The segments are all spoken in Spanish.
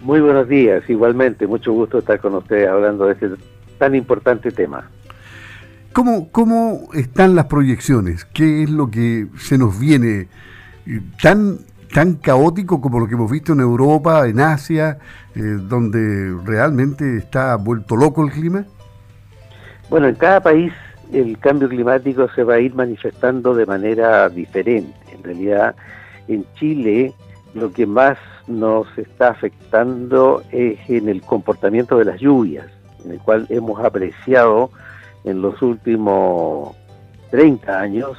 Muy buenos días, igualmente, mucho gusto estar con ustedes hablando de este tan importante tema. ¿Cómo, ¿Cómo están las proyecciones? ¿Qué es lo que se nos viene tan, tan caótico como lo que hemos visto en Europa, en Asia, eh, donde realmente está vuelto loco el clima? Bueno, en cada país el cambio climático se va a ir manifestando de manera diferente. En realidad, en Chile lo que más nos está afectando es en el comportamiento de las lluvias, en el cual hemos apreciado en los últimos 30 años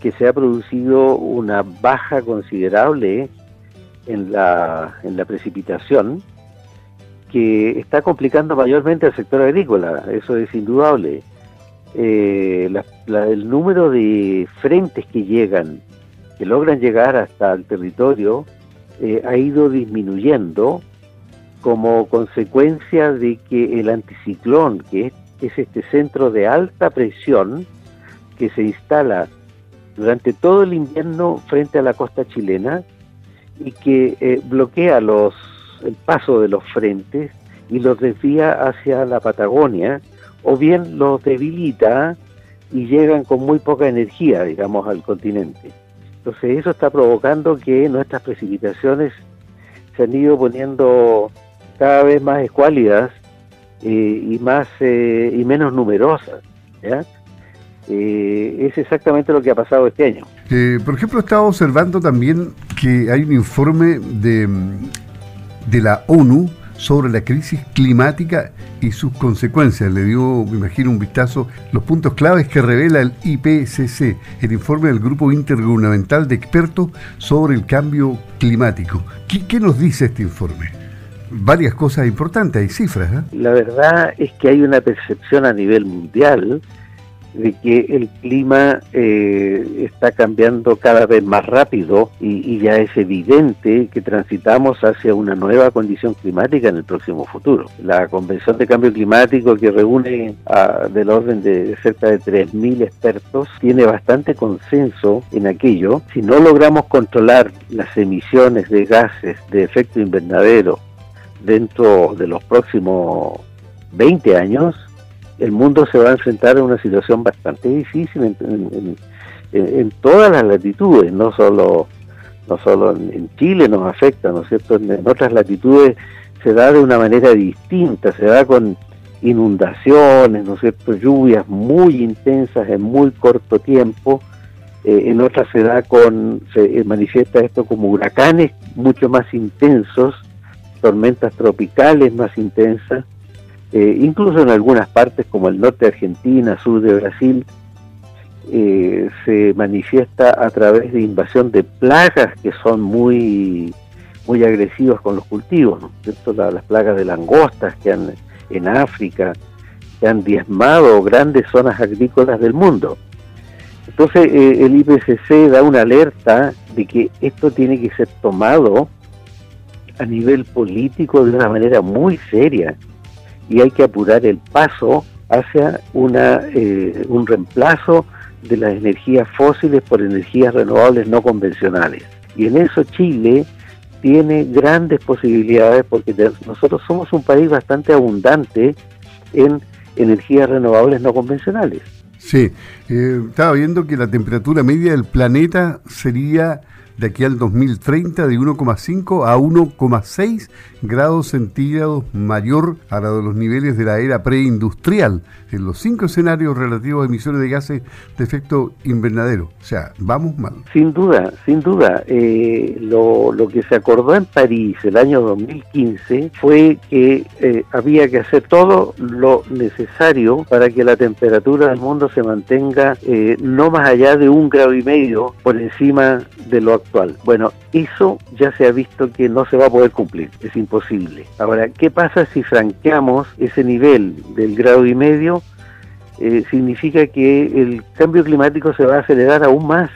que se ha producido una baja considerable en la, en la precipitación que está complicando mayormente al sector agrícola, eso es indudable. Eh, el número de frentes que llegan, que logran llegar hasta el territorio, eh, ha ido disminuyendo como consecuencia de que el anticiclón, que es, este centro de alta presión que se instala durante todo el invierno frente a la costa chilena y que eh, bloquea los, el paso de los frentes y los desvía hacia la Patagonia, o bien los debilita y llegan con muy poca energía, digamos, al continente. Entonces eso está provocando que nuestras precipitaciones se han ido poniendo cada vez más escuálidas eh, y más eh, y menos numerosas. Eh, es exactamente lo que ha pasado este año. por ejemplo, estaba observando también que hay un informe de, de la ONU sobre la crisis climática y sus consecuencias. Le dio, me imagino, un vistazo los puntos claves que revela el IPCC, el informe del Grupo Intergubernamental de Expertos sobre el Cambio Climático. ¿Qué, nos dice este informe? Varias cosas importantes, hay cifras. ¿eh? La verdad es que hay una percepción a nivel mundial de que el clima eh, está cambiando cada vez más rápido y, ya es evidente que transitamos hacia una nueva condición climática en el próximo futuro. La Convención de Cambio Climático, que reúne a, del orden de cerca de 3.000 expertos, tiene bastante consenso en aquello. Si no logramos controlar las emisiones de gases de efecto invernadero dentro de los próximos 20 años, el mundo se va a enfrentar a una situación bastante difícil en, todas las latitudes, no solo, no solo en, Chile nos afecta, ¿no es cierto? En, otras latitudes se da de una manera distinta, se da con inundaciones, ¿no es cierto? Lluvias muy intensas en muy corto tiempo, eh, en otras se da con, se manifiesta esto como huracanes mucho más intensos, tormentas tropicales más intensas, eh, incluso en algunas partes como el norte de Argentina, sur de Brasil, eh, se manifiesta a través de invasión de plagas que son muy, muy agresivas con los cultivos, las plagas de langostas que han en África, que han diezmado grandes zonas agrícolas del mundo. Entonces eh, el IPCC da una alerta de que esto tiene que ser tomado a nivel político de una manera muy seria y hay que apurar el paso hacia una, eh, un reemplazo de las energías fósiles por energías renovables no convencionales. Y en eso Chile tiene grandes posibilidades porque nosotros somos un país bastante abundante en energías renovables no convencionales. Sí, eh, estaba viendo que la temperatura media del planeta sería de aquí al 2030 de 1,5 a 1,6 grados centígrados mayor a la de los niveles de la era preindustrial en los cinco escenarios relativos a emisiones de gases de efecto invernadero. O sea, vamos mal. Sin duda, sin duda. Eh, lo, lo, que se acordó en París el año 2015 fue que eh, había que hacer todo lo necesario para que la temperatura del mundo se mantenga eh, no más allá de un grado y medio por encima de lo actual. Bueno, eso ya se ha visto que no se va a poder cumplir, es imposible. Ahora, ¿qué pasa si franqueamos ese nivel del grado y medio? Eh, significa que el cambio climático se va a acelerar aún más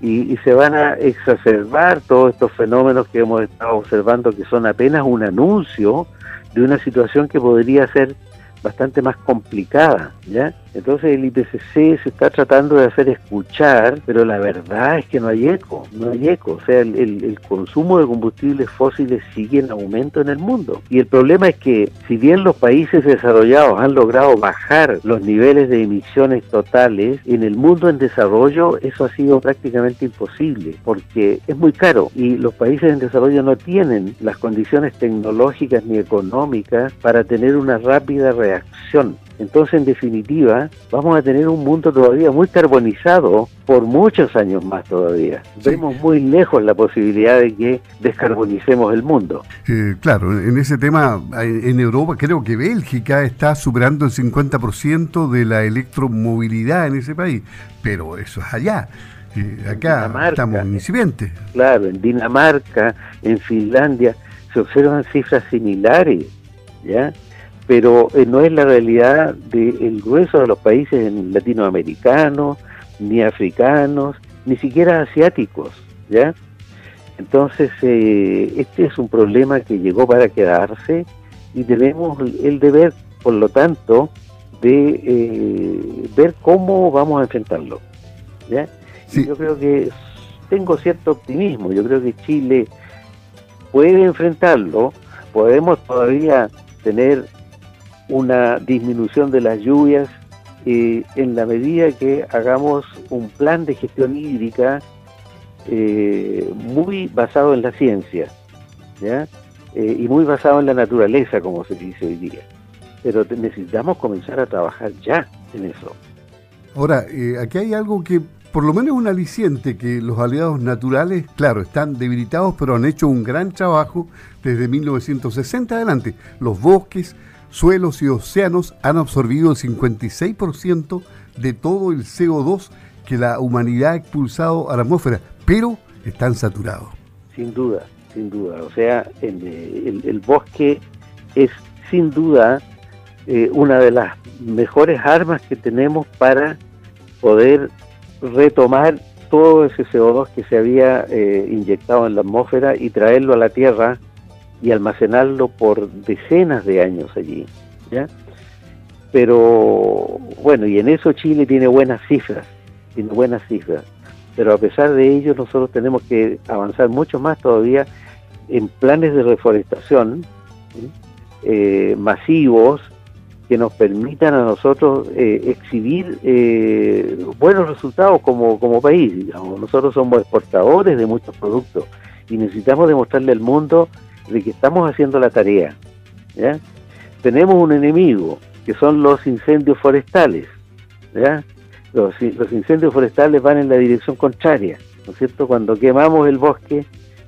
y, se van a exacerbar todos estos fenómenos que hemos estado observando que son apenas un anuncio de una situación que podría ser bastante más complicada, ¿ya? Entonces el IPCC se está tratando de hacer escuchar, pero la verdad es que no hay eco, no hay eco. O sea, el, consumo de combustibles fósiles sigue en aumento en el mundo. Y el problema es que si bien los países desarrollados han logrado bajar los niveles de emisiones totales, en el mundo en desarrollo eso ha sido prácticamente imposible, porque es muy caro y los países en desarrollo no tienen las condiciones tecnológicas ni económicas para tener una rápida reacción entonces, en definitiva, vamos a tener un mundo todavía muy carbonizado por muchos años más todavía. Vemos muy lejos la posibilidad de que descarbonicemos el mundo. Eh, claro, en ese tema, en Europa, creo que Bélgica está superando el 50% de la electromovilidad en ese país, pero eso es allá. Eh, acá estamos incipientes. Claro, en Dinamarca, en Finlandia, se observan cifras similares, ¿ya? Pero eh, no es la realidad del grueso de los países latinoamericanos, ni africanos, ni siquiera asiáticos, ¿ya? Entonces, eh, este es un problema que llegó para quedarse y tenemos el deber, por lo tanto, de eh, ver cómo vamos a enfrentarlo, ¿ya? Yo creo que tengo cierto optimismo, yo creo que Chile puede enfrentarlo, podemos todavía tener una disminución de las lluvias eh, en la medida que hagamos un plan de gestión hídrica eh, muy basado en la ciencia. Eh, y muy basado en la naturaleza, como se dice hoy día. Pero necesitamos comenzar a trabajar ya en eso. Ahora, aquí hay algo que por lo menos un aliciente que los aliados naturales, claro, están debilitados, pero han hecho un gran trabajo desde 1960 adelante. Los bosques, suelos y océanos han absorbido el 56% de todo el CO2 que la humanidad ha expulsado a la atmósfera, pero están saturados. Sin duda, sin duda. O sea, el, bosque es sin duda eh, una de las mejores armas que tenemos para poder retomar todo ese CO2 que se había eh, inyectado en la atmósfera y traerlo a la Tierra y almacenarlo por decenas de años allí. ¿ya? Pero bueno, y en eso Chile tiene buenas cifras, tiene buenas cifras. Pero a pesar de ello, nosotros tenemos que avanzar mucho más todavía en planes de reforestación eh, masivos que nos permitan a nosotros eh, exhibir eh, buenos resultados como, como país. Digamos. Nosotros somos exportadores de muchos productos y necesitamos demostrarle al mundo de que estamos haciendo la tarea. Tenemos un enemigo, que son los incendios forestales. Los, los incendios forestales van en la dirección contraria, ¿no es cierto? Cuando quemamos el bosque,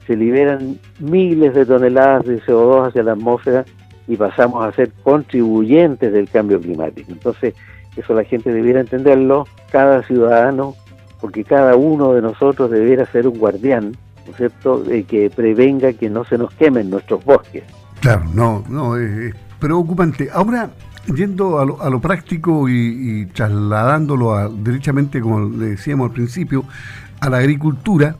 se liberan miles de toneladas de CO2 hacia la atmósfera y pasamos a ser contribuyentes del cambio climático. Entonces, eso la gente debiera entenderlo, cada ciudadano, porque cada uno de nosotros debiera ser un guardián ¿no es cierto?, que prevenga que no se nos quemen nuestros bosques. Claro, no, no, es, preocupante. Ahora, yendo a lo, práctico y, trasladándolo a, derechamente, como le decíamos al principio, a la agricultura,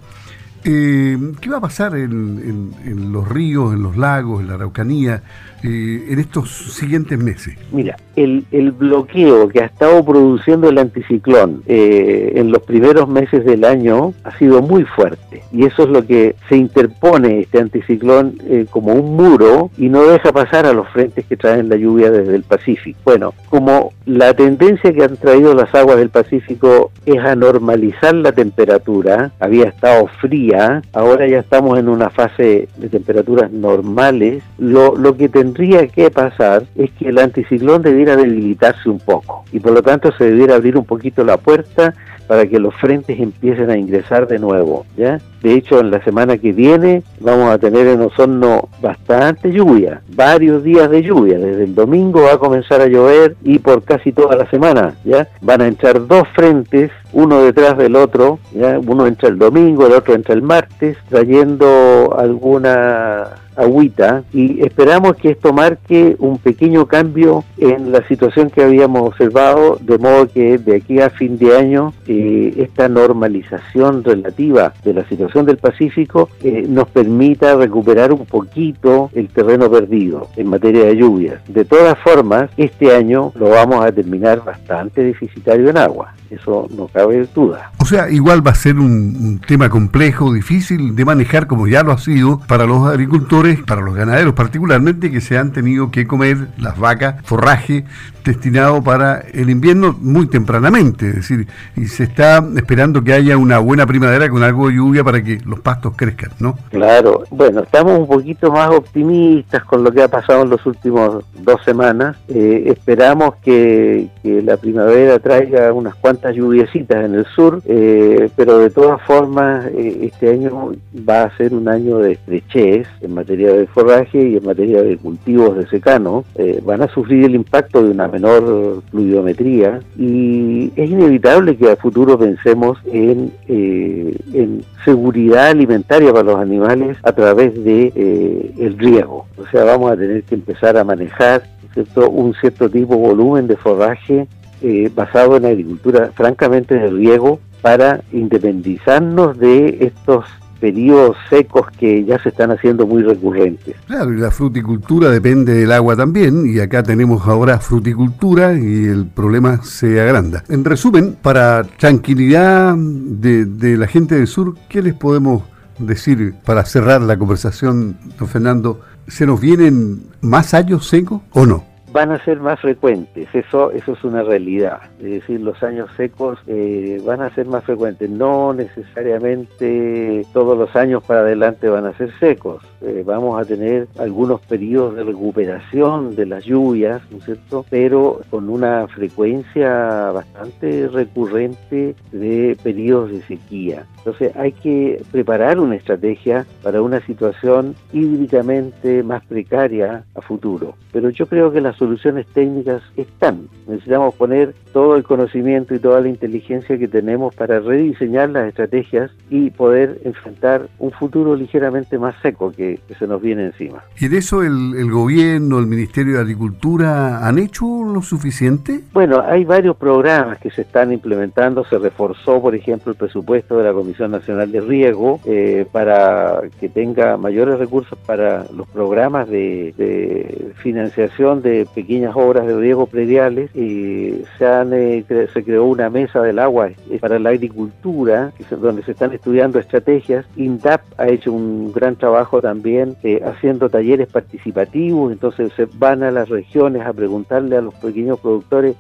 eh, ¿qué va a pasar en, los ríos, en los lagos, en la Araucanía? Eh, en estos siguientes meses? Mira, el, el, bloqueo que ha estado produciendo el anticiclón eh, en los primeros meses del año ha sido muy fuerte y eso es lo que se interpone este anticiclón eh, como un muro y no deja pasar a los frentes que traen la lluvia desde el Pacífico. Bueno, como la tendencia que han traído las aguas del Pacífico es a normalizar la temperatura, había estado fría, ahora ya estamos en una fase de temperaturas normales, lo, lo que tendría tendría que pasar es que el anticiclón debiera debilitarse un poco y por lo tanto se debiera abrir un poquito la puerta para que los frentes empiecen a ingresar de nuevo, ¿ya? De hecho, en la semana que viene vamos a tener en Osorno bastante lluvia, varios días de lluvia. Desde el domingo va a comenzar a llover y por casi toda la semana, ¿ya? Van a entrar dos frentes, uno detrás del otro, ¿ya? Uno entra el domingo, el otro entra el martes, trayendo alguna agüita y esperamos que esto marque un pequeño cambio en la situación que habíamos observado, de modo que de aquí a fin de año eh, esta normalización relativa de la situación del Pacífico eh, nos permita recuperar un poquito el terreno perdido en materia de lluvias. De todas formas, este año lo vamos a terminar bastante deficitario en agua, eso no cabe duda. O sea, igual va a ser un tema complejo, difícil de manejar como ya lo ha sido para los agricultores, para los ganaderos particularmente, que se han tenido que comer las vacas, forraje destinado para el invierno muy tempranamente, es decir, y se está esperando que haya una buena primavera con algo de lluvia para que los pastos crezcan, ¿no? Claro, bueno, estamos un poquito más optimistas con lo que ha pasado en los últimos dos semanas. Eh, esperamos que, la primavera traiga unas cuantas lluviecitas en el sur, eh, pero de todas formas eh, este año va a ser un año de estrechez en materia de forraje y en materia de cultivos de secano. van a sufrir el impacto de una menor pluviometría y es inevitable que a futuro pensemos en, eh, en seguridad alimentaria para los animales a través de eh, el riego. O sea, vamos a tener que empezar a manejar ¿cierto? un cierto tipo de volumen de forraje eh, basado en agricultura francamente de riego para independizarnos de estos periodos secos que ya se están haciendo muy recurrentes. Claro, y la fruticultura depende del agua también, y acá tenemos ahora fruticultura y el problema se agranda. En resumen, para tranquilidad de, de la gente del sur, ¿qué les podemos decir para cerrar la conversación, don Fernando? ¿Se nos vienen más años secos o no? Van a ser más frecuentes, eso, eso es una realidad, es decir, los años secos eh, van a ser más frecuentes, no necesariamente todos los años para adelante van a ser secos, eh, vamos a tener algunos periodos de recuperación de las lluvias, ¿no es cierto?, pero con una frecuencia bastante recurrente de periodos de sequía. Entonces hay que preparar una estrategia para una situación hídricamente más precaria a futuro, pero yo creo que las soluciones técnicas están. Necesitamos poner todo el conocimiento y toda la inteligencia que tenemos para rediseñar las estrategias y poder enfrentar un futuro ligeramente más seco que, se nos viene encima. ¿Y de eso el, el, gobierno, el Ministerio de Agricultura han hecho lo suficiente? Bueno, hay varios programas que se están implementando. Se reforzó, por ejemplo, el presupuesto de la Comisión Nacional de Riego eh, para que tenga mayores recursos para los programas de, de financiación de pequeñas obras de riego prediales y se, han, eh, se creó una mesa del agua eh, para la agricultura donde se están estudiando estrategias. INDAP ha hecho un gran trabajo también eh, haciendo talleres participativos, entonces se van a las regiones a preguntarle a los pequeños productores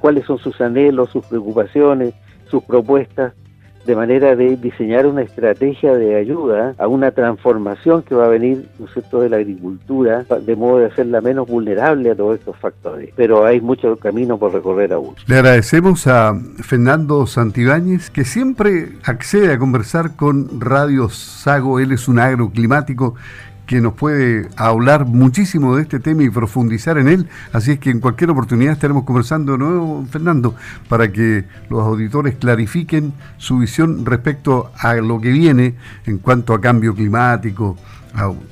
cuáles son sus anhelos, sus preocupaciones, sus propuestas de manera de diseñar una estrategia de ayuda a una transformación que va a venir ¿no cierto? de la agricultura, de modo de hacerla menos vulnerable a todos estos factores. Pero hay mucho camino por recorrer aún. Le agradecemos a Fernando Santibáñez, que siempre accede a conversar con Radio Sago. Él es un agroclimático que nos puede hablar muchísimo de este tema y profundizar en él. Así es que en cualquier oportunidad estaremos conversando de nuevo, Fernando, para que los auditores clarifiquen su visión respecto a lo que viene en cuanto a cambio climático,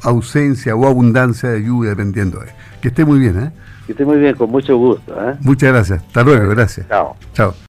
ausencia o abundancia de lluvia, dependiendo de. Que esté muy bien, ¿eh? Que esté muy bien, con mucho gusto. ¿eh? Muchas gracias. Hasta luego, gracias. Chao. Chao.